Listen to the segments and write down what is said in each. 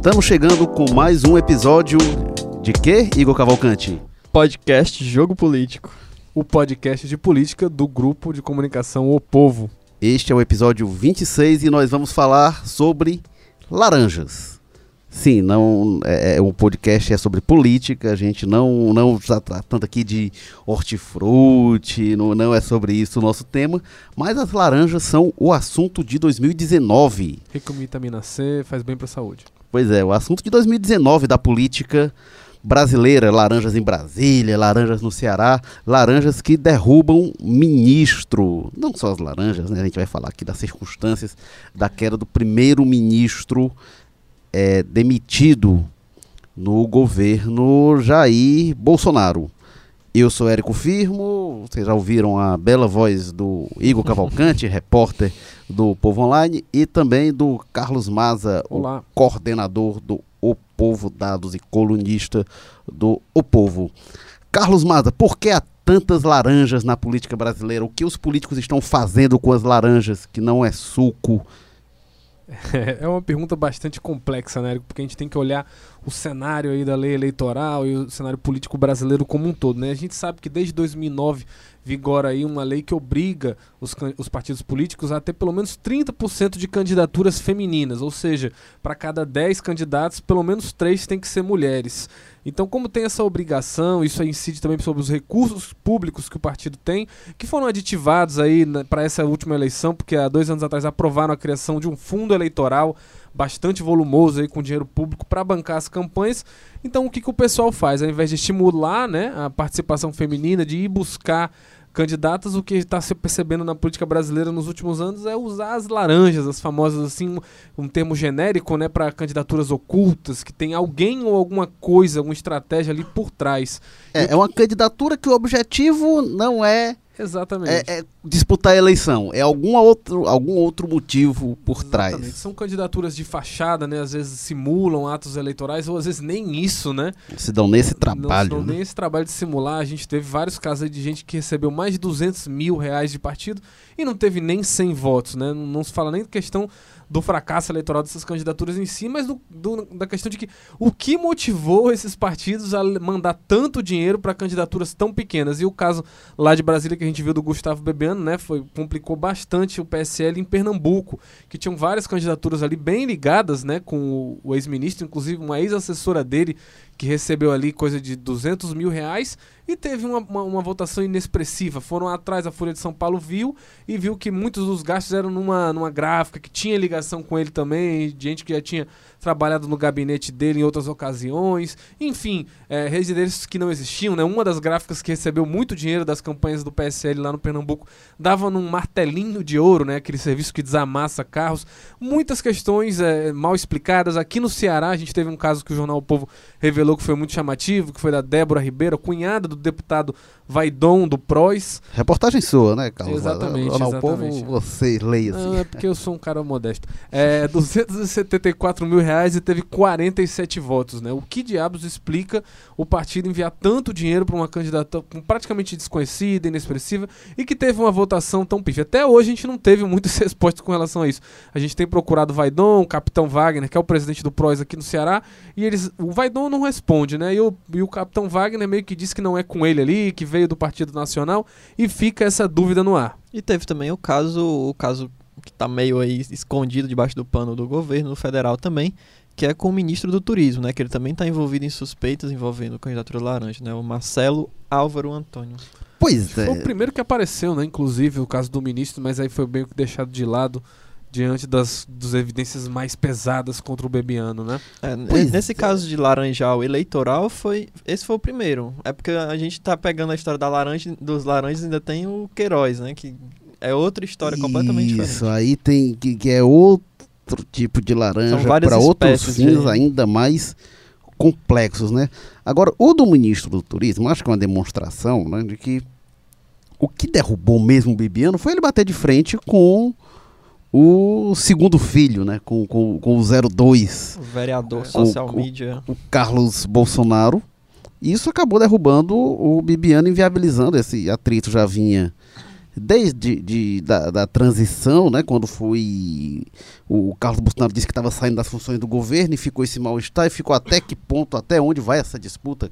Estamos chegando com mais um episódio de quê, Igor Cavalcante? Podcast Jogo Político. O podcast de política do grupo de comunicação O Povo. Este é o episódio 26 e nós vamos falar sobre laranjas. Sim, não é, é um podcast é sobre política. A gente não não está tratando aqui de hortifruti, não, não é sobre isso o nosso tema. Mas as laranjas são o assunto de 2019. Rico em vitamina C, faz bem para a saúde. Pois é, o assunto de 2019 da política brasileira, laranjas em Brasília, laranjas no Ceará, laranjas que derrubam ministro. Não só as laranjas, né? A gente vai falar aqui das circunstâncias da queda do primeiro ministro é, demitido no governo Jair Bolsonaro. Eu sou Érico Firmo, vocês já ouviram a bela voz do Igor Cavalcante, repórter do Povo Online, e também do Carlos Maza, Olá. o coordenador do O Povo Dados e colunista do O Povo. Carlos Maza, por que há tantas laranjas na política brasileira? O que os políticos estão fazendo com as laranjas, que não é suco? É uma pergunta bastante complexa, né? Porque a gente tem que olhar o cenário aí da lei eleitoral e o cenário político brasileiro como um todo, né? A gente sabe que desde 2009 vigora aí uma lei que obriga os, os partidos políticos a ter pelo menos 30% de candidaturas femininas, ou seja, para cada 10 candidatos, pelo menos 3 têm que ser mulheres. Então, como tem essa obrigação, isso incide também sobre os recursos públicos que o partido tem, que foram aditivados aí para essa última eleição, porque há dois anos atrás aprovaram a criação de um fundo eleitoral bastante volumoso aí com dinheiro público para bancar as campanhas. Então, o que, que o pessoal faz? Ao invés de estimular né, a participação feminina, de ir buscar candidatas, o que está se percebendo na política brasileira nos últimos anos é usar as laranjas, as famosas assim, um, termo genérico, né, para candidaturas ocultas, que tem alguém ou alguma coisa, alguma estratégia ali por trás. É, é uma candidatura que o objetivo não é Exatamente. É, é, disputar a eleição. É algum outro, algum outro motivo por Exatamente. trás. São candidaturas de fachada, né? Às vezes simulam atos eleitorais, ou às vezes nem isso, né? Se dão nesse trabalho. Não se dão né? nem esse trabalho de simular. A gente teve vários casos de gente que recebeu mais de 200 mil reais de partido e não teve nem 100 votos, né? Não, não se fala nem questão do fracasso eleitoral dessas candidaturas em si, mas do, do, da questão de que o que motivou esses partidos a mandar tanto dinheiro para candidaturas tão pequenas. E o caso lá de Brasília que a gente viu do Gustavo Bebiano, né, foi complicou bastante o PSL em Pernambuco, que tinham várias candidaturas ali bem ligadas, né, com o, o ex-ministro, inclusive uma ex-assessora dele que recebeu ali coisa de 200 mil reais e teve uma, uma, uma, votação inexpressiva. Foram atrás, a Folha de São Paulo viu e viu que muitos dos gastos eram numa, numa gráfica que tinha ligação com ele também, gente que já tinha trabalhado no gabinete dele em outras ocasiões, enfim, é, residências que não existiam, né? Uma das gráficas que recebeu muito dinheiro das campanhas do PSL lá no Pernambuco dava num martelinho de ouro, né? Aquele serviço que desamassa carros. Muitas questões é, mal explicadas. Aqui no Ceará a gente teve um caso que o jornal o Povo revelou que foi muito chamativo, que foi da Débora Ribeiro, cunhada do deputado Vaidon do PROS. Reportagem sua, né, Carlos? Exatamente. Jornal exatamente. Povo, você leia assim. Não, é porque eu sou um cara modesto. É 274 mil reais e teve 47 votos, né? O que diabos explica o partido enviar tanto dinheiro para uma candidata praticamente desconhecida, inexpressiva e que teve uma votação tão pífia? Até hoje a gente não teve muitas respostas com relação a isso. A gente tem procurado o Vaidon, o capitão Wagner, que é o presidente do PROS aqui no Ceará, e eles, o Vaidon não responde, né? E o, e o capitão Wagner meio que disse que não é com ele ali, que veio do Partido Nacional, e fica essa dúvida no ar. E teve também o caso, o caso que está meio aí escondido debaixo do pano do governo federal também, que é com o ministro do Turismo, né? Que ele também está envolvido em suspeitas envolvendo candidatura laranja, né? O Marcelo Álvaro Antônio. Pois é. Foi o primeiro que apareceu, né? Inclusive o caso do ministro, mas aí foi bem deixado de lado diante das, das evidências mais pesadas contra o Bebiano, né? É, nesse é. caso de laranjal eleitoral, foi esse foi o primeiro. É porque a gente está pegando a história da laranja, dos laranjas ainda tem o Queiroz, né? Que é outra história completamente Isso, diferente. Isso, aí tem que, que é outro tipo de laranja para outros fins de... ainda mais complexos, né? Agora, o do ministro do Turismo, acho que é uma demonstração né, de que o que derrubou mesmo o Bibiano foi ele bater de frente com o segundo filho, né? Com, com, com o 02. O vereador social media. O, o Carlos Bolsonaro. E isso acabou derrubando o Bibiano, inviabilizando esse atrito já vinha desde de, da, da transição, né, quando foi o Carlos Bolsonaro disse que estava saindo das funções do governo e ficou esse mal-estar e ficou até que ponto, até onde vai essa disputa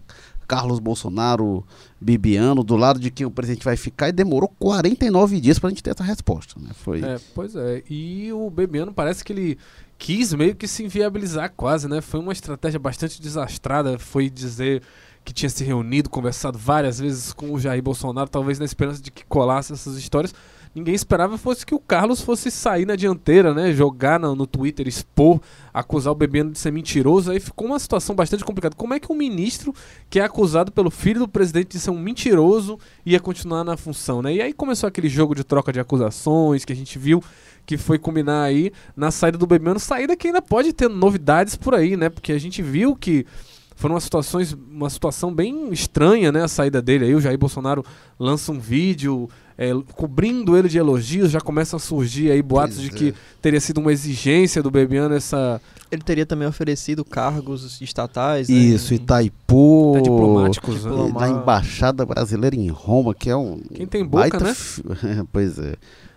Carlos Bolsonaro, Bibiano, do lado de quem o presidente vai ficar, e demorou 49 dias para a gente ter essa resposta. Né? Foi... É, pois é, e o Bibiano parece que ele quis meio que se inviabilizar quase, né? Foi uma estratégia bastante desastrada, foi dizer que tinha se reunido, conversado várias vezes com o Jair Bolsonaro, talvez na esperança de que colasse essas histórias. Ninguém esperava fosse que o Carlos fosse sair na dianteira, né? Jogar no, no Twitter, expor, acusar o Bebiano de ser mentiroso. Aí ficou uma situação bastante complicada. Como é que um ministro que é acusado pelo filho do presidente de ser um mentiroso ia continuar na função, né? E aí começou aquele jogo de troca de acusações que a gente viu que foi combinar aí na saída do Bebiano, saída que ainda pode ter novidades por aí, né? Porque a gente viu que foram umas situações, uma situação bem estranha, né? A saída dele. Aí o Jair Bolsonaro lança um vídeo é, cobrindo ele de elogios, já começam a surgir aí boatos Pois de é. que teria sido uma exigência do Bebiano essa Ele teria também oferecido cargos estatais. né, Isso, em- Itaipu, até diplomáticos, né? Diploma- da Embaixada Brasileira em Roma, que é um. Quem tem boca, baita né? pois é.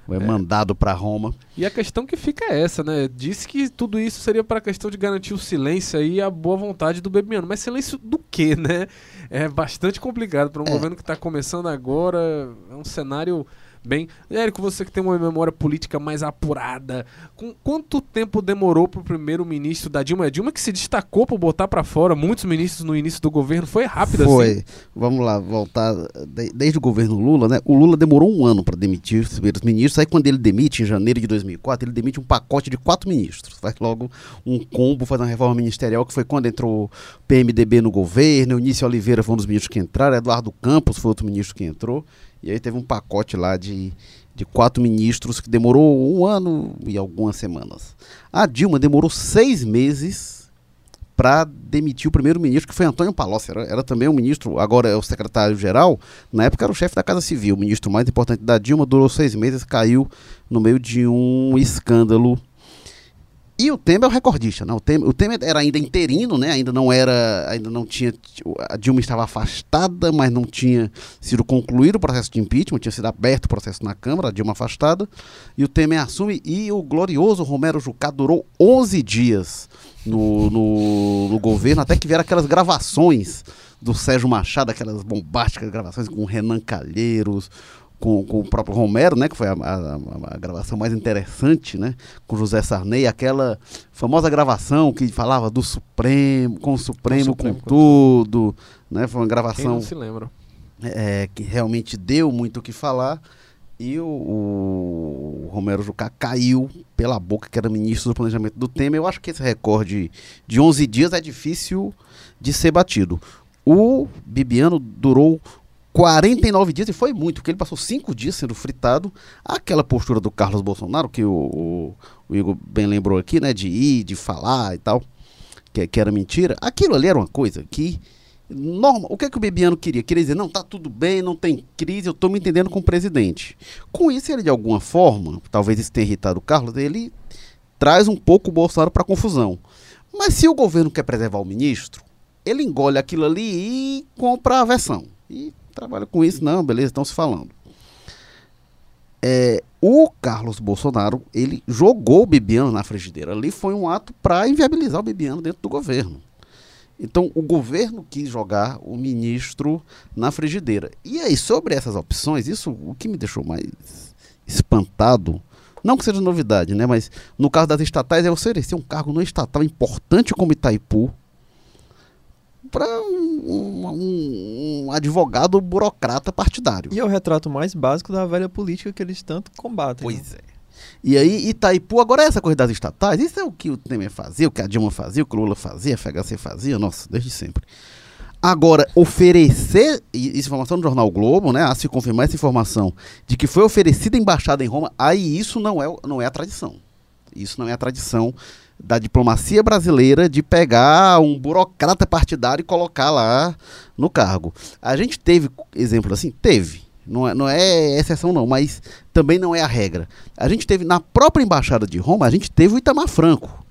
É mandado para Roma. E a questão que fica é essa, né? Disse que tudo isso seria para a questão de garantir o silêncio e a boa vontade do Bebiano. Mas silêncio do quê, né? É bastante complicado para um É. governo que está começando agora. É um cenário bem. Érico, você que tem uma memória política mais apurada, com quanto tempo demorou para o primeiro-ministro da Dilma? A Dilma que se destacou por botar para fora muitos ministros no início do governo. Foi rápido Foi. assim? Vamos lá, voltar. de- desde o governo Lula, né? O Lula demorou um ano para demitir os primeiros ministros. Aí, quando ele demite, em janeiro de 2004, ele demite um pacote de quatro ministros. Faz logo um combo, faz uma reforma ministerial, que foi quando entrou o PMDB no governo. Eunice Oliveira foi um dos ministros que entraram. Eduardo Campos foi outro ministro que entrou. E aí teve um pacote lá de, de quatro ministros que demorou um ano e algumas semanas. A Dilma demorou seis meses para demitir o primeiro-ministro, que foi Antônio Palocci. Era, era também um ministro, agora é o secretário-geral. Na época era o chefe da Casa Civil, o ministro mais importante da Dilma. Durou seis meses, caiu no meio de um escândalo. E o Temer é o recordista, né? O Temer, o Temer era ainda interino, né? Ainda não era, ainda não tinha, a Dilma estava afastada, mas não tinha sido concluído o processo de impeachment, tinha sido aberto o processo na Câmara, a Dilma afastada, e o Temer assume, e o glorioso Romero Jucá durou 11 dias no, no, no governo, até que vieram aquelas gravações do Sérgio Machado, aquelas bombásticas gravações com Renan Calheiros, com, com o próprio Romero, né, que foi a, a- a- gravação mais interessante, né, com José Sarney, aquela famosa gravação que falava do Supremo, com o Supremo, com, Supremo, com tudo, né, foi uma gravação não se lembra? é, que realmente deu muito o que falar. E o, o Romero Jucá caiu pela boca, que era ministro do planejamento do Temer. Eu acho que esse recorde de 11 dias é difícil de ser batido. O Bibiano durou 49 dias e foi muito, porque ele passou cinco dias sendo fritado. Aquela postura do Carlos Bolsonaro, que o, o- o Igor bem lembrou aqui, né, de ir, de falar e tal, que, que era mentira. Aquilo ali era uma coisa que norma, o que é que o Bebiano queria? Queria dizer, não, tá tudo bem, não tem crise, eu tô me entendendo com o presidente. Com isso, ele de alguma forma, talvez isso tenha irritado o Carlos, ele traz um pouco o Bolsonaro para confusão. Mas se o governo quer preservar o ministro, ele engole aquilo ali e compra a versão. E trabalha com isso, não, beleza, estão se falando. É, o Carlos Bolsonaro, ele jogou o Bibiano na frigideira. Ali foi um ato para inviabilizar o Bibiano dentro do governo. Então, o governo quis jogar o ministro na frigideira. E aí, sobre essas opções, isso o que me deixou mais espantado, não que seja novidade, né? Mas no caso das estatais, é oferecer um cargo no estatal importante como Itaipu para um, um- um advogado burocrata partidário. E é o retrato mais básico da velha política que eles tanto combatem. né? Pois é. E aí, Itaipu, agora essa coisa das estatais, isso é o que o Temer fazia, o que a Dilma fazia, o que o Lula fazia, a FHC fazia, nossa, desde sempre. Agora, oferecer, isso é informação do Jornal Globo, né? A se confirmar essa informação de que foi oferecida embaixada em Roma, aí isso não é, não é a tradição. Isso não é a tradição da diplomacia brasileira de pegar um burocrata partidário e colocar lá no cargo. A gente teve exemplo assim? Teve. Não é, não é exceção não, mas também não é a regra. A gente teve na própria embaixada de Roma, a gente teve o Itamar Franco,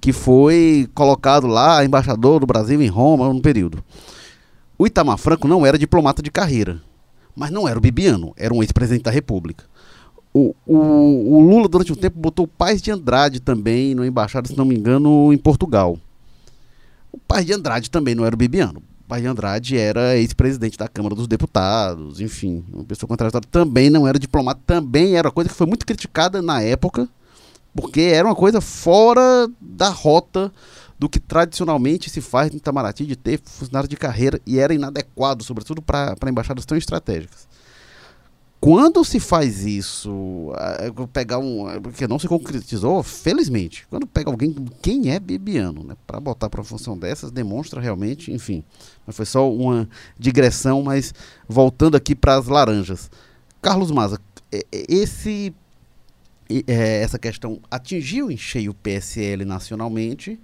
que foi colocado lá embaixador do Brasil em Roma no período. O Itamar Franco não era diplomata de carreira. Mas não era o Bibiano, era um ex-presidente da República. O, o, o, Lula, durante um tempo, botou o Paz de Andrade também na embaixada, se não me engano, em Portugal. O Paz de Andrade também não era o Bibiano. O Paz de Andrade era ex-presidente da Câmara dos Deputados, enfim, uma pessoa contratada. Também não era diplomata, também era coisa que foi muito criticada na época, porque era uma coisa fora da rota do que tradicionalmente se faz no Itamaraty de ter funcionário de carreira e era inadequado, sobretudo para embaixadas tão estratégicas. Quando se faz isso, pegar um. Porque não se concretizou, felizmente. Quando pega alguém, quem é Bibiano, né? Para botar para função dessas, demonstra realmente, enfim. Mas foi só uma digressão, mas voltando aqui para as laranjas. Carlos Maza, esse, é, essa questão atingiu em cheio o PSL nacionalmente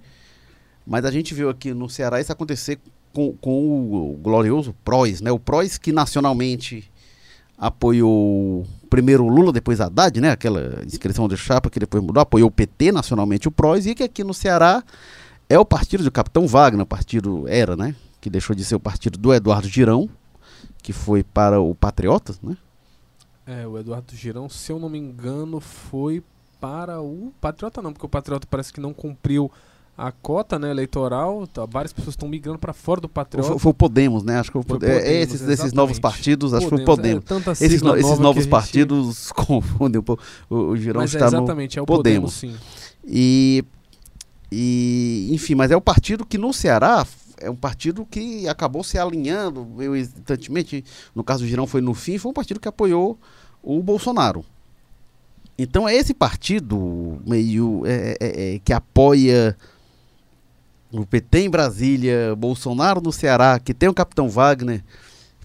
mas a gente viu aqui no Ceará isso acontecer com, com o glorioso PROS, né? O PROS que nacionalmente apoiou primeiro Lula, depois Haddad, né? Aquela inscrição de chapa que depois mudou, apoiou o PT nacionalmente, o PROS, e que aqui no Ceará é o partido do Capitão Wagner, o partido era, né? Que deixou de ser o partido do Eduardo Girão, que foi para o Patriotas, né? É, o Eduardo Girão, se eu não me engano, foi para o Patriota não, porque o Patriota parece que não cumpriu a cota né, eleitoral, tá, várias pessoas estão migrando para fora do Patriota. Foi, foi, o Podemos, né? Acho que foi, Podemos, é, esses, esses novos partidos, acho que foi o Podemos. É, esses, no, esses novos partidos gente... confundem um pouco. O, o Girão mas está é exatamente, no é o Podemos. Podemos sim. E, e, enfim, mas é o partido que no Ceará é um partido que acabou se alinhando, eu instantemente, no caso do Girão foi no fim, foi um partido que apoiou o Bolsonaro. Então é esse partido meio é, é, é que apoia o PT em Brasília, Bolsonaro no Ceará, que tem o capitão Wagner,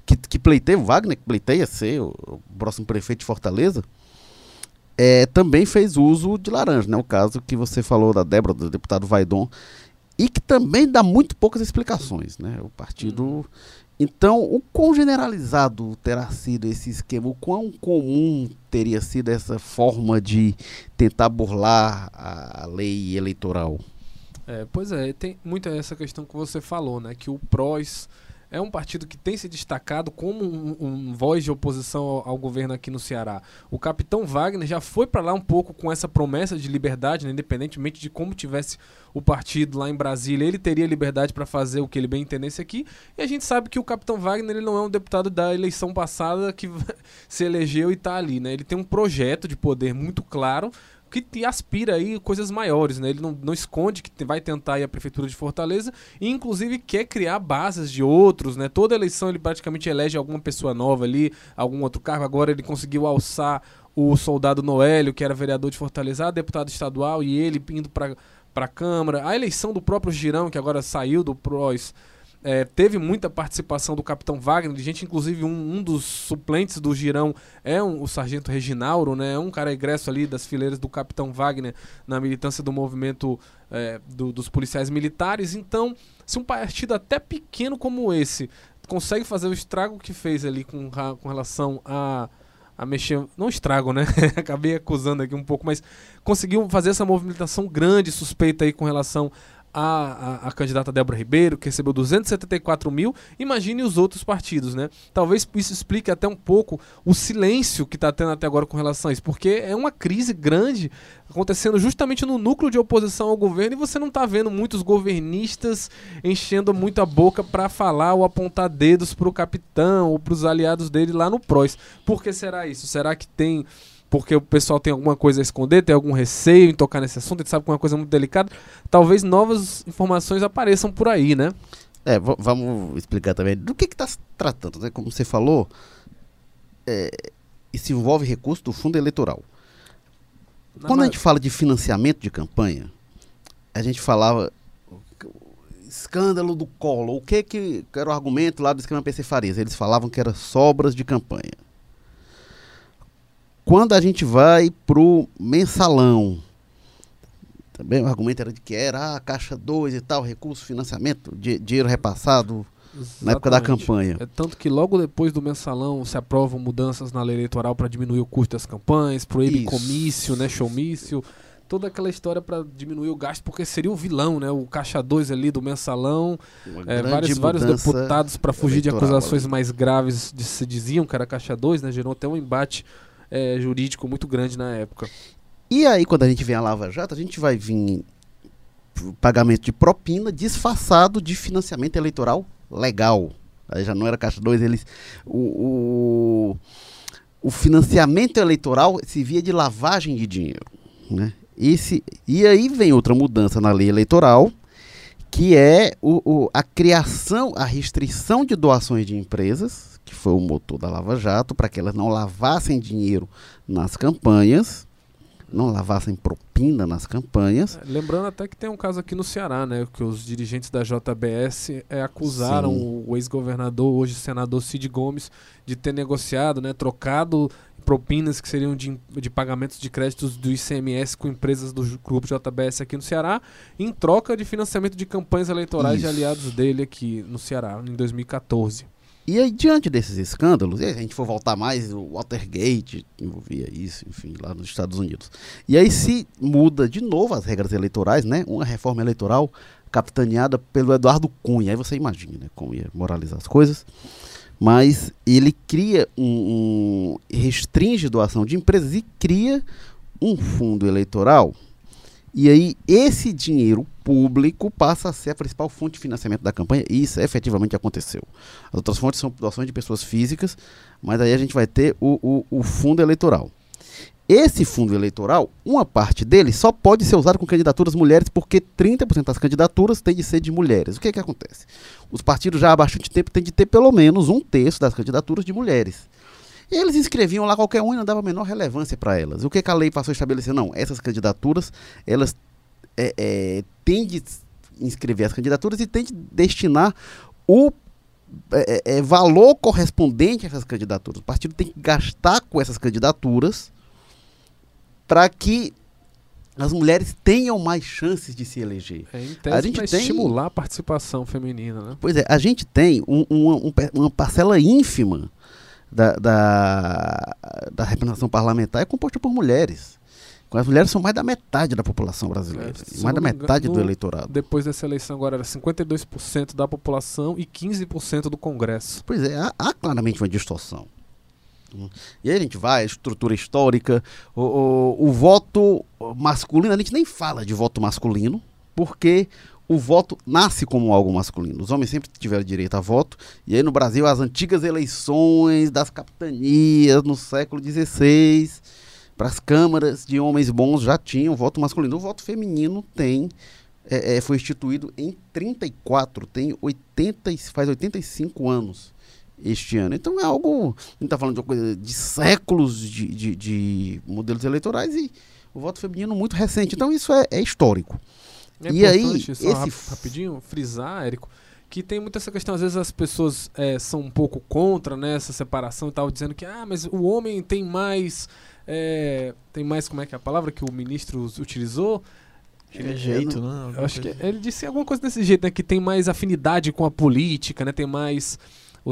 que, que pleiteia, o Wagner que pleiteia ser o, o próximo prefeito de Fortaleza, é, também fez uso de laranja, né? O caso que você falou da Débora, do deputado Vaidon, e que também dá muito poucas explicações, né? O partido. Uhum. Então, o quão generalizado terá sido esse esquema? O quão comum teria sido essa forma de tentar burlar a lei eleitoral? É, pois é, tem muita essa questão que você falou, né? Que o PROS é um partido que tem se destacado como um, um voz de oposição ao, ao, governo aqui no Ceará. O capitão Wagner já foi para lá um pouco com essa promessa de liberdade, né? independentemente de como tivesse o partido lá em Brasília, ele teria liberdade para fazer o que ele bem entendesse aqui. E a gente sabe que o capitão Wagner ele não é um deputado da eleição passada que se elegeu e está ali, né? Ele tem um projeto de poder muito claro que aspira aí coisas maiores, né? Ele não, não esconde que vai tentar aí a prefeitura de Fortaleza e inclusive quer criar bases de outros, né? Toda eleição ele praticamente elege alguma pessoa nova ali, algum outro cargo. Agora ele conseguiu alçar o soldado Noélio, que era vereador de Fortaleza, deputado estadual e ele indo para para a Câmara. A eleição do próprio Girão, que agora saiu do PROS, é, teve muita participação do capitão Wagner, de gente, inclusive um, um dos suplentes do Girão é um, o sargento Reginauro, né? É um cara egresso ali das fileiras do capitão Wagner na militância do movimento é, do, dos policiais militares. Então, se um partido até pequeno como esse consegue fazer o estrago que fez ali com, com relação a a mexer, não estrago, né? Acabei acusando aqui um pouco, mas conseguiu fazer essa movimentação grande, suspeita aí com relação a, a, a, candidata Débora Ribeiro, que recebeu 274 mil, imagine os outros partidos, né? Talvez isso explique até um pouco o silêncio que está tendo até agora com relação a isso, porque é uma crise grande acontecendo justamente no núcleo de oposição ao governo e você não está vendo muitos governistas enchendo muito a boca para falar ou apontar dedos para o capitão ou para os aliados dele lá no PROS. Por que será isso? Será que tem porque o pessoal tem alguma coisa a esconder, tem algum receio em tocar nesse assunto, a gente sabe que é uma coisa muito delicada, talvez novas informações apareçam por aí, né? É, vamos explicar também do que está se tratando, né? Como você falou, é, isso envolve recurso do fundo eleitoral. Quando a gente fala de financiamento de campanha, a gente falava escândalo do colo. O que, que era o argumento lá do esquema PC Farias? Eles falavam que era sobras de campanha. Quando a gente vai pro mensalão, também o argumento era de que era a caixa 2 e tal, recurso, financiamento, di dinheiro repassado Exatamente. na época da campanha. É tanto que logo depois do mensalão se aprovam mudanças na lei eleitoral para diminuir o custo das campanhas, proíbe Isso. comício, né, showmício. toda aquela história para diminuir o gasto, porque seria o vilão, né? O caixa 2 ali do mensalão, é, vários, vários deputados para fugir de acusações ali. mais graves de, se diziam que era caixa 2, né? Gerou até um embate é, jurídico muito grande na época. E aí, quando a gente vem a Lava Jato, a gente vai vir pagamento de propina disfarçado de financiamento eleitoral legal. Aí já não era caixa 2, eles. O, o, o, financiamento eleitoral se via de lavagem de dinheiro. Né? Esse, e aí vem outra mudança na lei eleitoral, que é o, o, a criação, a restrição de doações de empresas, que foi o motor da Lava Jato, para que elas não lavassem dinheiro nas campanhas não lavassem propina nas campanhas. É, lembrando até que tem um caso aqui no Ceará, né, que os dirigentes da JBS é, acusaram Sim. o ex-governador, hoje senador Cid Gomes, de ter negociado, né, trocado propinas que seriam de, de pagamentos de créditos do ICMS com empresas do grupo JBS aqui no Ceará, em troca de financiamento de campanhas eleitorais Isso. de aliados dele aqui no Ceará, em 2014. E aí, diante desses escândalos, se a gente for voltar mais, o Watergate envolvia isso, enfim, lá nos Estados Unidos. E aí se muda de novo as regras eleitorais, né? Uma reforma eleitoral capitaneada pelo Eduardo Cunha. Aí você imagina, né? Como ia moralizar as coisas. Mas ele cria um, um restringe doação de empresas e cria um fundo eleitoral e aí, esse dinheiro público passa a ser a principal fonte de financiamento da campanha, e isso efetivamente aconteceu. As outras fontes são doações de pessoas físicas, mas aí a gente vai ter o, o, o fundo eleitoral. Esse fundo eleitoral, uma parte dele só pode ser usado com candidaturas mulheres, porque 30% das candidaturas tem de ser de mulheres. O que, é que acontece? Os partidos já há bastante tempo têm de ter pelo menos um terço das candidaturas de mulheres. E eles inscreviam lá qualquer um e não dava a menor relevância para elas. O que, que, a lei passou a estabelecer? Não, essas candidaturas, elas é, é, têm de inscrever as candidaturas e têm de destinar o é, é, é, valor correspondente a essas candidaturas. O partido tem que gastar com essas candidaturas para que as mulheres tenham mais chances de se eleger. É, em tese, a gente tem estimular a participação feminina, né? Pois é, a gente tem um, um, uma parcela ínfima da, da, da representação parlamentar é composta por mulheres. As mulheres são mais da metade da população brasileira. É, mais da metade do eleitorado. Depois dessa eleição agora era 52% da população e 15% do Congresso. Pois é, há, há, claramente uma distorção. E aí a gente vai, estrutura histórica, o, o, o voto masculino, a gente nem fala de voto masculino, porque o voto nasce como algo masculino. Os homens sempre tiveram direito a voto. E aí no Brasil, as antigas eleições das capitanias no século XVI, para as câmaras de homens bons já tinham voto masculino. O voto feminino tem é, é, foi instituído em 34, tem 80, faz 85 anos este ano. Então é algo. A gente está falando de coisa de séculos de, de, de, modelos eleitorais e o voto feminino muito recente. Então isso é, é histórico. É e aí, só esse... rapidinho, frisar, Érico, que tem muita essa questão, às vezes as pessoas é, são um pouco contra né, essa separação e tal, dizendo que ah, mas o homem tem mais. É, tem mais, como é que é a palavra que o ministro utilizou? É jeito, né? Eu acho que ele disse alguma coisa desse jeito, né? Que tem mais afinidade com a política, né? Tem mais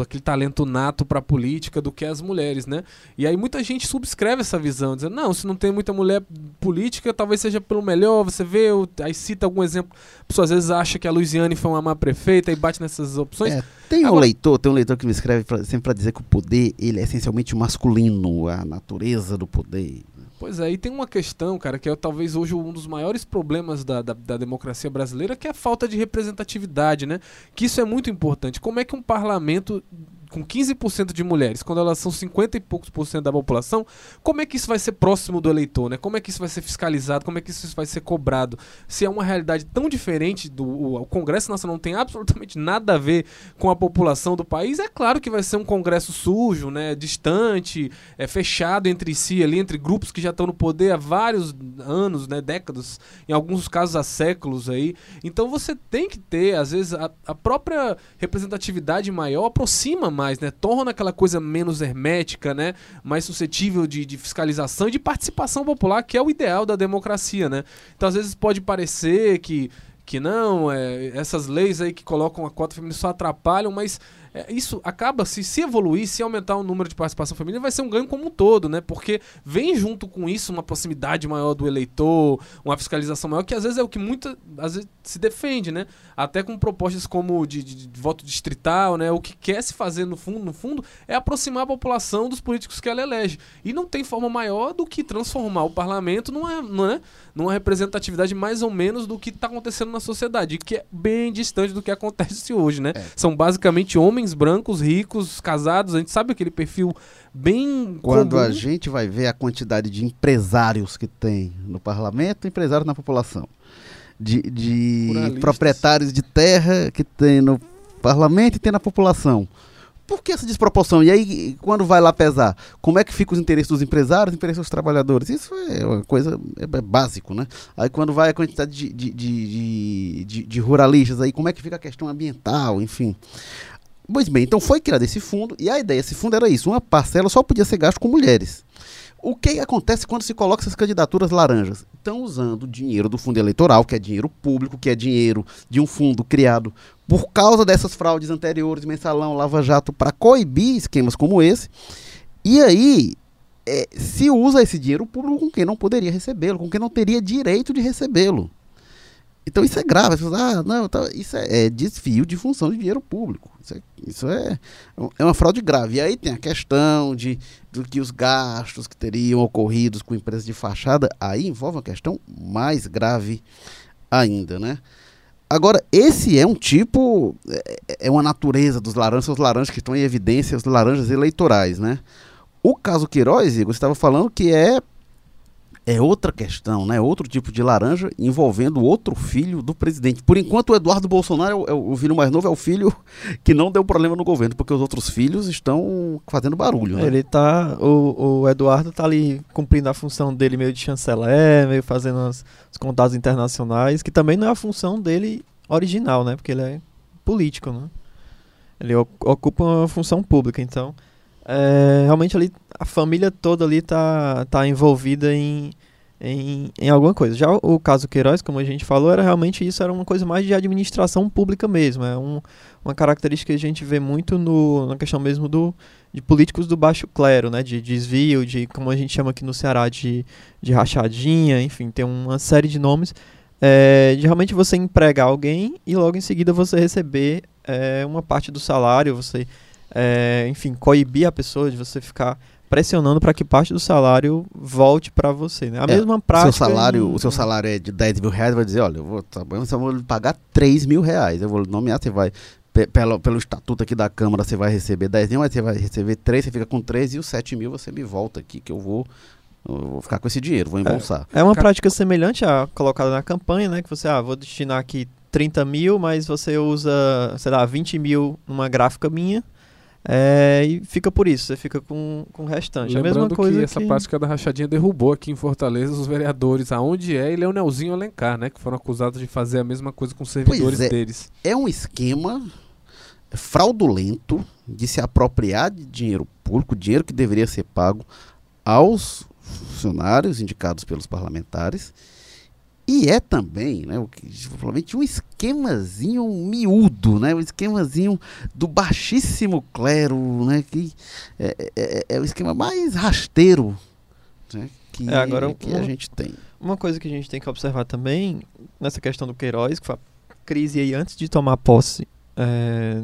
aquele talento nato para a política do que as mulheres, né? E aí muita gente subscreve essa visão, dizendo, não, se não tem muita mulher política, talvez seja pelo melhor, você vê, aí cita algum exemplo, a pessoa às vezes acha que a Luiziane foi uma má prefeita e bate nessas opções. É, tem Agora, um leitor, tem um leitor que me escreve pra, sempre para dizer que o poder, ele é essencialmente masculino, a natureza do poder. Pois é, e tem uma questão, cara, que é talvez hoje um dos maiores problemas da, da, da, democracia brasileira, que é a falta de representatividade, né? Que isso é muito importante. Como é que um parlamento com 15% de mulheres, quando elas são 50 e poucos por cento da população, como é que isso vai ser próximo do eleitor, né? Como é que isso vai ser fiscalizado? Como é que isso vai ser cobrado? Se é uma realidade tão diferente do o, o Congresso Nacional não tem absolutamente nada a ver com a população do país, é claro que vai ser um Congresso sujo, né? Distante, é fechado entre si ali, entre grupos que já estão no poder há vários anos, né? Décadas, em alguns casos há séculos aí. Então você tem que ter, às vezes, a, a própria representatividade maior aproxima mais mais, né? Torna aquela coisa menos hermética, né? Mais suscetível de, de, fiscalização e de participação popular, que é o ideal da democracia, né? Então, às vezes pode parecer que que não, é, essas leis aí que colocam a cota feminina só atrapalham, mas é, isso acaba, se, se evoluir, se aumentar o número de participação feminina, vai ser um ganho como um todo, né? Porque vem junto com isso uma proximidade maior do eleitor, uma fiscalização maior, que às vezes é o que muita, às vezes se defende, né? Até com propostas como de, de, de voto distrital, né? O que quer se fazer no fundo, no fundo, é aproximar a população dos políticos que ela elege. E não tem forma maior do que transformar o parlamento numa, numa, numa representatividade mais ou menos do que está acontecendo na sociedade, que é bem distante do que acontece hoje, né? É. São basicamente homens brancos, ricos, casados, a gente sabe aquele perfil bem Quando comum. a gente vai ver a quantidade de empresários que tem no parlamento, empresários na população, de, de proprietários de terra que tem no parlamento e tem na população. Por que essa desproporção? E aí, quando vai lá pesar, como é que ficam os interesses dos empresários, os interesses dos trabalhadores? Isso é uma coisa é, é básico, né? Aí quando vai a quantidade de, de, de, de, de- de ruralistas, aí como é que fica a questão ambiental, enfim. Pois bem, então foi criado esse fundo, e a ideia desse fundo era isso: uma parcela só podia ser gasto com mulheres. O que acontece quando se coloca essas candidaturas laranjas? Estão usando dinheiro do fundo eleitoral, que é dinheiro público, que é dinheiro de um fundo criado por causa dessas fraudes anteriores, mensalão, lava-jato, para coibir esquemas como esse. E aí é, se usa esse dinheiro público com quem não poderia recebê-lo, com quem não teria direito de recebê-lo. Então isso é grave. Ah, não, tá, isso é, é desvio de função de dinheiro público. Isso, é, isso é, é uma fraude grave. E aí tem a questão de do que os gastos que teriam ocorrido com empresas de fachada, aí envolve uma questão mais grave ainda, né? Agora, esse é um tipo, é, é uma natureza dos laranjas, os laranjas que estão em evidência, os laranjas eleitorais, né? O caso Queiroz, Igor, você estava falando que é é outra questão, né? Outro tipo de laranja envolvendo outro filho do presidente. Por enquanto, o Eduardo Bolsonaro, é o, é o- filho mais novo, é o filho que não deu problema no governo, porque os outros filhos estão fazendo barulho, né? Ele tá. O, o Eduardo tá ali cumprindo a função dele meio de chanceler, meio fazendo os, os contatos internacionais, que também não é a função dele original, né? Porque ele é político, né? Ele ocupa uma função pública, então. É, realmente ali a família toda ali tá, tá envolvida em, em, em alguma coisa. Já o, caso Queiroz, como a gente falou, era realmente isso, era uma coisa mais de administração pública mesmo. É um, uma característica que a gente vê muito no, na questão mesmo do, de políticos do baixo clero, né? De desvio, de como a gente chama aqui no Ceará de, de rachadinha, enfim, tem uma série de nomes. É, de realmente você empregar alguém e logo em seguida você receber é, uma parte do salário, você, é, enfim, coibir a pessoa de você ficar pressionando para que parte do salário volte para você, né? A É, mesma O prática. seu salário, em- o seu salário é de 10 mil reais, vai dizer, olha, eu vou, tá bom, eu vou lhe pagar 3 mil reais. Eu vou nomear, você vai, pe- pelo, pelo estatuto aqui da Câmara, você vai receber 10 mil, mas você vai receber 3, você fica com 3 e os 7 mil você me volta aqui, que eu vou, eu vou ficar com esse dinheiro, vou embolsar. É uma Ca- prática semelhante à colocada na campanha, né? Que você, ah, vou destinar aqui 30 mil, mas você usa, sei lá, 20 mil numa gráfica minha. É, e fica por isso, você fica com, com o restante. É a mesma Lembrando coisa que essa prática da rachadinha derrubou aqui em Fortaleza os vereadores Aonde é e Leonelzinho Alencar, né? Que foram acusados de fazer a mesma coisa com os servidores é. deles. É um esquema fraudulento de se apropriar de dinheiro público, dinheiro que deveria ser pago aos funcionários indicados pelos parlamentares. E é também, né, provavelmente um esquemazinho miúdo, né, um esquemazinho do baixíssimo clero, né, que é, é, é o esquema mais rasteiro né, que, É, agora, que a um- gente tem. Uma coisa que a gente tem que observar também, nessa questão do Queiroz, que foi a crise aí antes de tomar posse, é,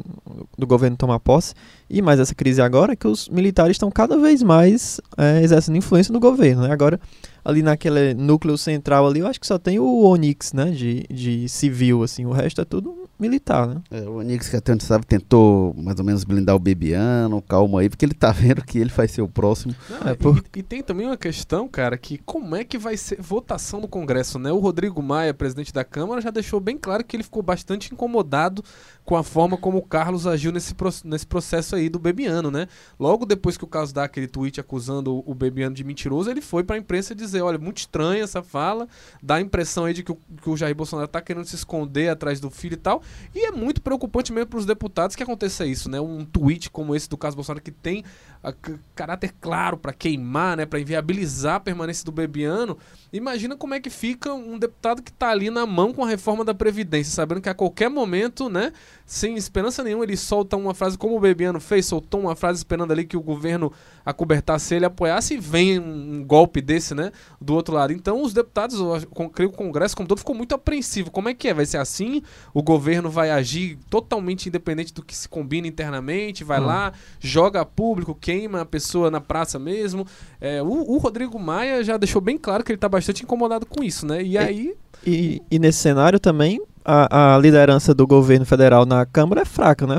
do governo tomar posse, e mais essa crise agora, que os militares estão cada vez mais é, exercendo influência no governo. Né? Agora, ali naquele núcleo central ali, eu acho que só tem o Onix, né, de, de civil, assim, o resto é tudo militar, né? É, o Onix, que até onde sabe, tentou mais ou menos blindar o Bebiano, calma aí, porque ele tá vendo que ele vai ser o próximo. Não, É, e- por- e, tem também uma questão, cara, que como é que vai ser votação no Congresso, né? O Rodrigo Maia, presidente da Câmara, já deixou bem claro que ele ficou bastante incomodado com a forma como o Carlos agiu nesse, pro- nesse processo aí do Bebiano, né? Logo depois que o Carlos dá aquele tweet acusando o- Bebiano de mentiroso, ele foi pra imprensa dizer, olha, muito estranha essa fala, dá a impressão aí de que o, que o Jair Bolsonaro tá querendo se esconder atrás do filho e tal, e é muito preocupante mesmo pros deputados que aconteça isso, né? Um tweet como esse do Carlos Bolsonaro que tem a caráter claro para queimar, né, para inviabilizar a permanência do Bebiano, imagina como é que fica um deputado que tá ali na mão com a reforma da Previdência, sabendo que a qualquer momento, né, sem esperança nenhuma, ele solta uma frase como o Bebiano fez, soltou uma frase esperando ali que o governo acobertasse ele, apoiasse e vem um golpe desse, né, do outro lado. Então os deputados, eu creio que o Congresso como todo ficou muito apreensivo. Como é que é? Vai ser assim? O governo vai agir totalmente independente do que se combina internamente, vai Hum. lá, joga público, queima a pessoa na praça mesmo. É, o, o Rodrigo Maia já deixou bem claro que ele está bastante incomodado com isso, né? E aí, E, e nesse cenário também, a, a liderança do governo federal na Câmara é fraca, né?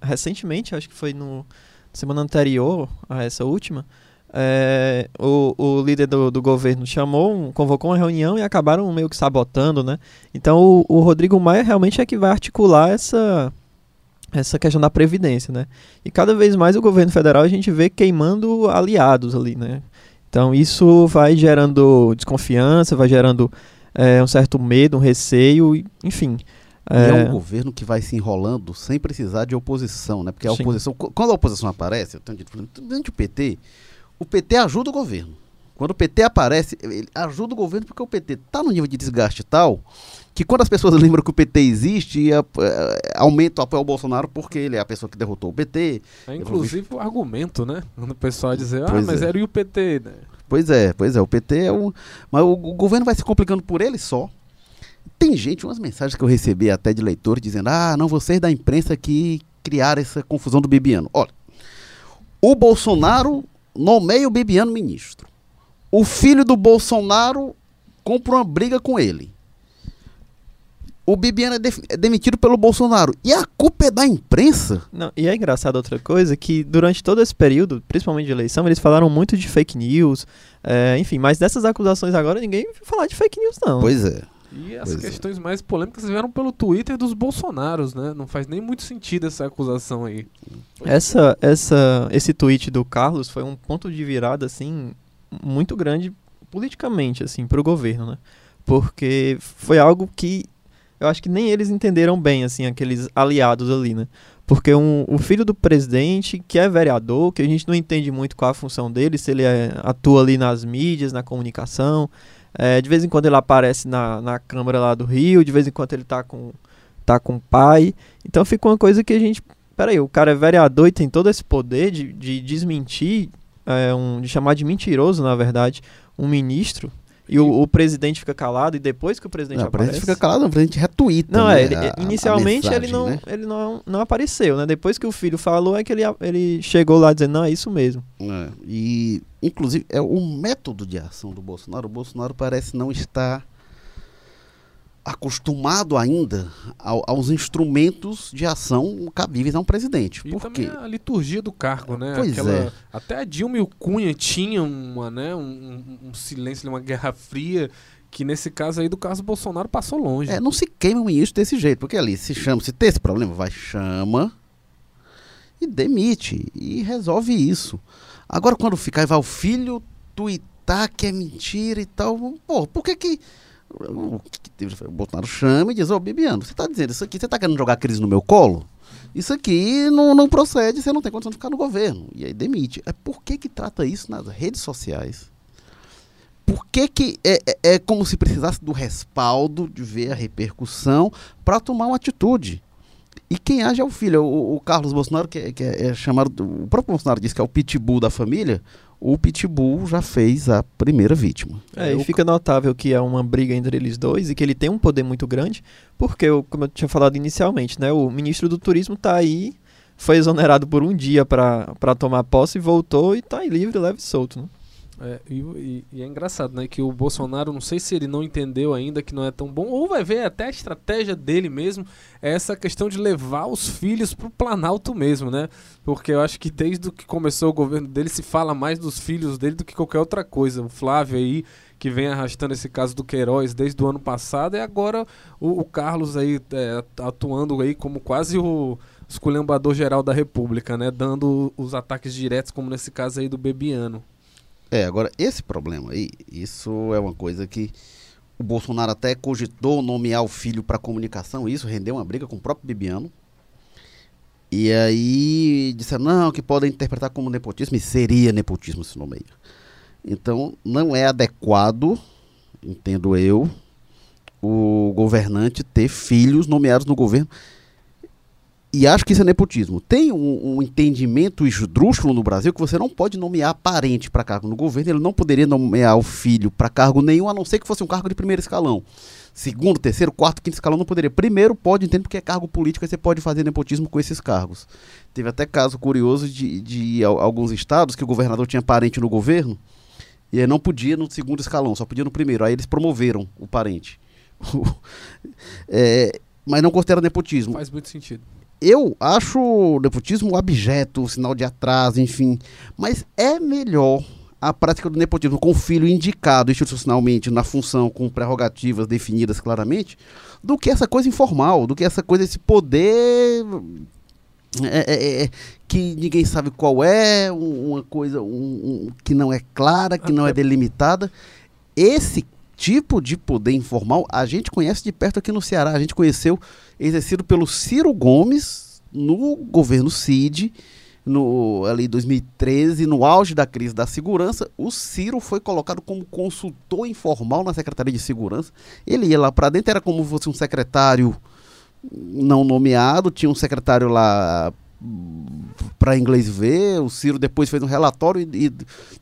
Recentemente, acho que foi no semana anterior a essa última, é, o, o líder do, do governo chamou, convocou uma reunião e acabaram meio que sabotando, né? Então o, o Rodrigo Maia realmente é que vai articular essa essa questão da previdência, né? E cada vez mais o governo federal a gente vê queimando aliados ali, né? Então isso vai gerando desconfiança, vai gerando é, um certo medo, um receio, enfim. E é É, um governo que vai se enrolando sem precisar de oposição, né? Porque a Sim. oposição, qu- quando a oposição aparece, eu tenho dito, dentro do PT, o PT ajuda o governo. Quando o PT aparece, ele ajuda o governo porque o PT está no nível de desgaste tal que quando as pessoas lembram que o PT existe, a- eh, aumenta o apoio ao Bolsonaro porque ele é a pessoa que derrotou o PT. é inclusive o argumento, né? Quando o pessoal dizer, ah, Pois mas é. era o PT, né? Pois é, pois é, o PT é um. Mas o, o governo vai se complicando por ele só. Tem gente, umas mensagens que eu recebi até de leitores dizendo: ah, não, vocês da imprensa que criaram essa confusão do Bibiano. Olha, o Bolsonaro nomeia o Bibiano ministro. O filho do Bolsonaro compra uma briga com ele. O Bibiano é, é demitido pelo Bolsonaro. E a culpa é da imprensa? Não, e é engraçado outra coisa, que durante todo esse período, principalmente de eleição, eles falaram muito de fake news, é, enfim, mas dessas acusações agora ninguém vai falar de fake news, não. Pois é. E as Pois é. questões mais polêmicas vieram pelo Twitter dos Bolsonaros, né? Não faz nem muito sentido essa acusação aí. Essa, essa, esse tweet do Carlos foi um ponto de virada, assim, muito grande politicamente, assim, pro governo, né? Porque foi algo que eu acho que nem eles entenderam bem, assim, aqueles aliados ali, né? Porque um, o filho do presidente, que é vereador, que a gente não entende muito qual a função dele, se ele é- atua ali nas mídias, na comunicação, é, de vez em quando ele aparece na, na Câmara lá do Rio, de vez em quando ele tá com, tá com o pai. Então fica uma coisa que a gente peraí, o cara é vereador e tem todo esse poder de, de desmentir, é, um, de chamar de mentiroso, na verdade, um ministro, e o, o presidente fica calado, e depois que o presidente Não, o aparece... presidente fica calado, não, o presidente retuita. Não, né, é, ele- a- a- a inicialmente ele, mensagem, não, né? ele não, não apareceu, né? Depois que o filho falou, é que ele, ele chegou lá dizendo, não, é isso mesmo. É, e, inclusive, é o método de ação do Bolsonaro. O Bolsonaro parece não estar acostumado ainda ao- aos instrumentos de ação cabíveis a um presidente. E Por quê? a liturgia do cargo, né? Pois é. Até a Dilma e o Cunha tinham uma, né, um, um- um silêncio, uma guerra fria, que nesse caso aí do caso Bolsonaro passou longe. É, não se queima o ministro desse jeito, porque ali se chama, se tem esse problema, vai, chama e demite e resolve isso. Agora, quando ficar e vai o filho tuitar que é mentira e tal, pô, por que que. O que? O Bolsonaro chama e diz: Ô, Bibiano, você tá dizendo isso aqui, você tá querendo jogar crise no meu colo? Isso aqui não, não procede, você não tem condição de ficar no governo. E aí demite. É por que que trata isso nas redes sociais? Por que, que é, é, é como se precisasse do respaldo, de ver a repercussão, para tomar uma atitude? E quem age é o filho. O, o Carlos Bolsonaro, que, é, que é- é chamado. O próprio Bolsonaro disse que é o pitbull da família. O pitbull já fez a primeira vítima. É, É, e fica notável que é uma briga entre eles dois e que ele tem um poder muito grande, porque, como eu tinha falado inicialmente, né, o ministro do Turismo tá aí, foi exonerado por um dia para tomar posse, voltou e tá aí livre, leve e solto. Né? É, e, e- é engraçado, né? Que o Bolsonaro, não sei se ele não entendeu ainda que não é tão bom, ou vai ver até a estratégia dele mesmo, é essa questão de levar os filhos pro Planalto mesmo, né? Porque eu acho que desde que começou o governo dele se fala mais dos filhos dele do que qualquer outra coisa. O Flávio aí, que vem arrastando esse caso do Queiroz desde o ano passado, e agora o, o Carlos aí é, atuando aí como quase o esculhambador geral da República, né? Dando os ataques diretos, como nesse caso aí do Bebiano. É, agora, esse problema aí, isso é uma coisa que o Bolsonaro até cogitou nomear o filho para comunicação, isso rendeu uma briga com o próprio Bibiano. E aí disseram, não, que podem interpretar como nepotismo, e seria nepotismo se nomeia. Então, não é adequado, entendo eu, o governante ter filhos nomeados no governo. E acho que isso é nepotismo. Tem um, um entendimento esdrúxulo no Brasil que você não pode nomear parente para cargo no governo, ele não poderia nomear o filho para cargo nenhum, a não ser que fosse um cargo de primeiro escalão segundo, terceiro, quarto, quinto escalão não poderia. Primeiro pode, entender porque é cargo político, você pode fazer nepotismo com esses cargos. Teve até caso curioso de, de alguns estados que o governador tinha parente no governo e aí não podia no segundo escalão, só podia no primeiro. Aí eles promoveram o parente. é, mas não considera nepotismo. Faz muito sentido. Eu acho nepotismo abjeto, sinal de atraso, enfim. Mas é melhor a prática do nepotismo com o filho indicado institucionalmente na função com prerrogativas definidas claramente, do que essa coisa informal, do que essa coisa, esse poder é, é, é, que ninguém sabe qual é, uma coisa um, um, que não é clara, que não é delimitada. Esse tipo de poder informal a gente conhece de perto aqui no Ceará. A gente conheceu exercido pelo Ciro Gomes no governo Cid no ali 2013, no auge da crise da segurança, o Ciro foi colocado como consultor informal na Secretaria de Segurança. Ele ia lá para dentro, era como se fosse um secretário não nomeado, tinha um secretário lá para inglês ver. O Ciro depois fez um relatório e, e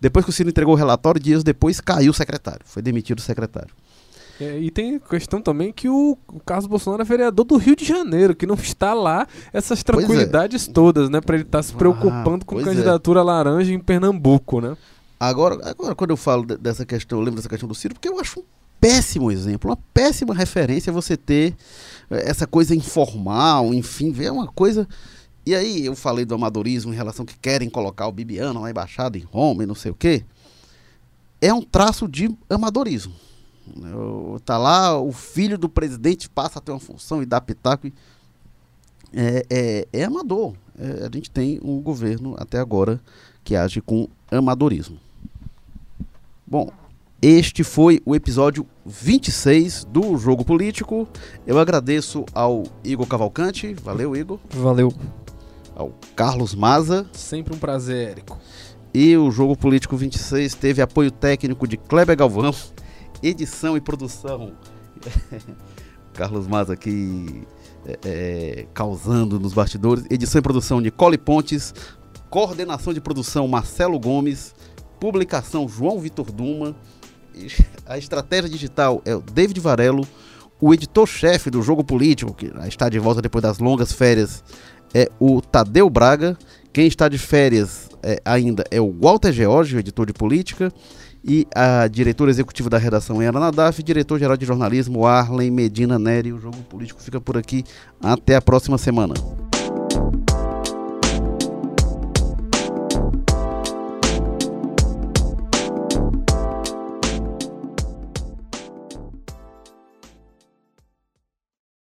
depois que o Ciro entregou o relatório, dias depois caiu o secretário, foi demitido o secretário. É, e tem questão também que o, o Carlos Bolsonaro é vereador do Rio de Janeiro, que não está lá essas é. tranquilidades é. todas, né? Para ele estar tá se preocupando ah, com é. candidatura é. laranja em Pernambuco, né? Agora, agora, quando eu falo dessa questão, eu lembro dessa questão do Ciro, porque eu acho um péssimo exemplo, uma péssima referência você ter eh, essa coisa informal, enfim, ver uma coisa. E aí eu falei do amadorismo em relação que querem colocar o Bibiano na embaixada em Roma e não sei o quê. É um traço de amadorismo. Tá lá, o filho do presidente passa a ter uma função e dá pitaco. É, é, é amador. É, a gente tem um governo até agora que age com amadorismo. Bom, este foi o episódio 26 do Jogo Político. Eu agradeço ao Igor Cavalcante. Valeu, Igor. Valeu. Ao Carlos Maza. Sempre um prazer, Érico. E o Jogo Político 26 teve apoio técnico de Kleber Galvão edição e produção. Carlos Maza aqui é, é, causando nos bastidores. Edição e produção de Cole Pontes. Coordenação de produção Marcelo Gomes. Publicação João Vitor Duma. A estratégia digital é o David Varelo. O editor-chefe do Jogo Político, que está de volta depois das longas férias, é o Tadeu Braga. Quem está de férias é, ainda é o Walter George, o editor de política e a diretora executiva da redação Ana Nadaf, diretor-geral de jornalismo Arlen Medina Neri. O Jogo Político fica por aqui. Até a próxima semana.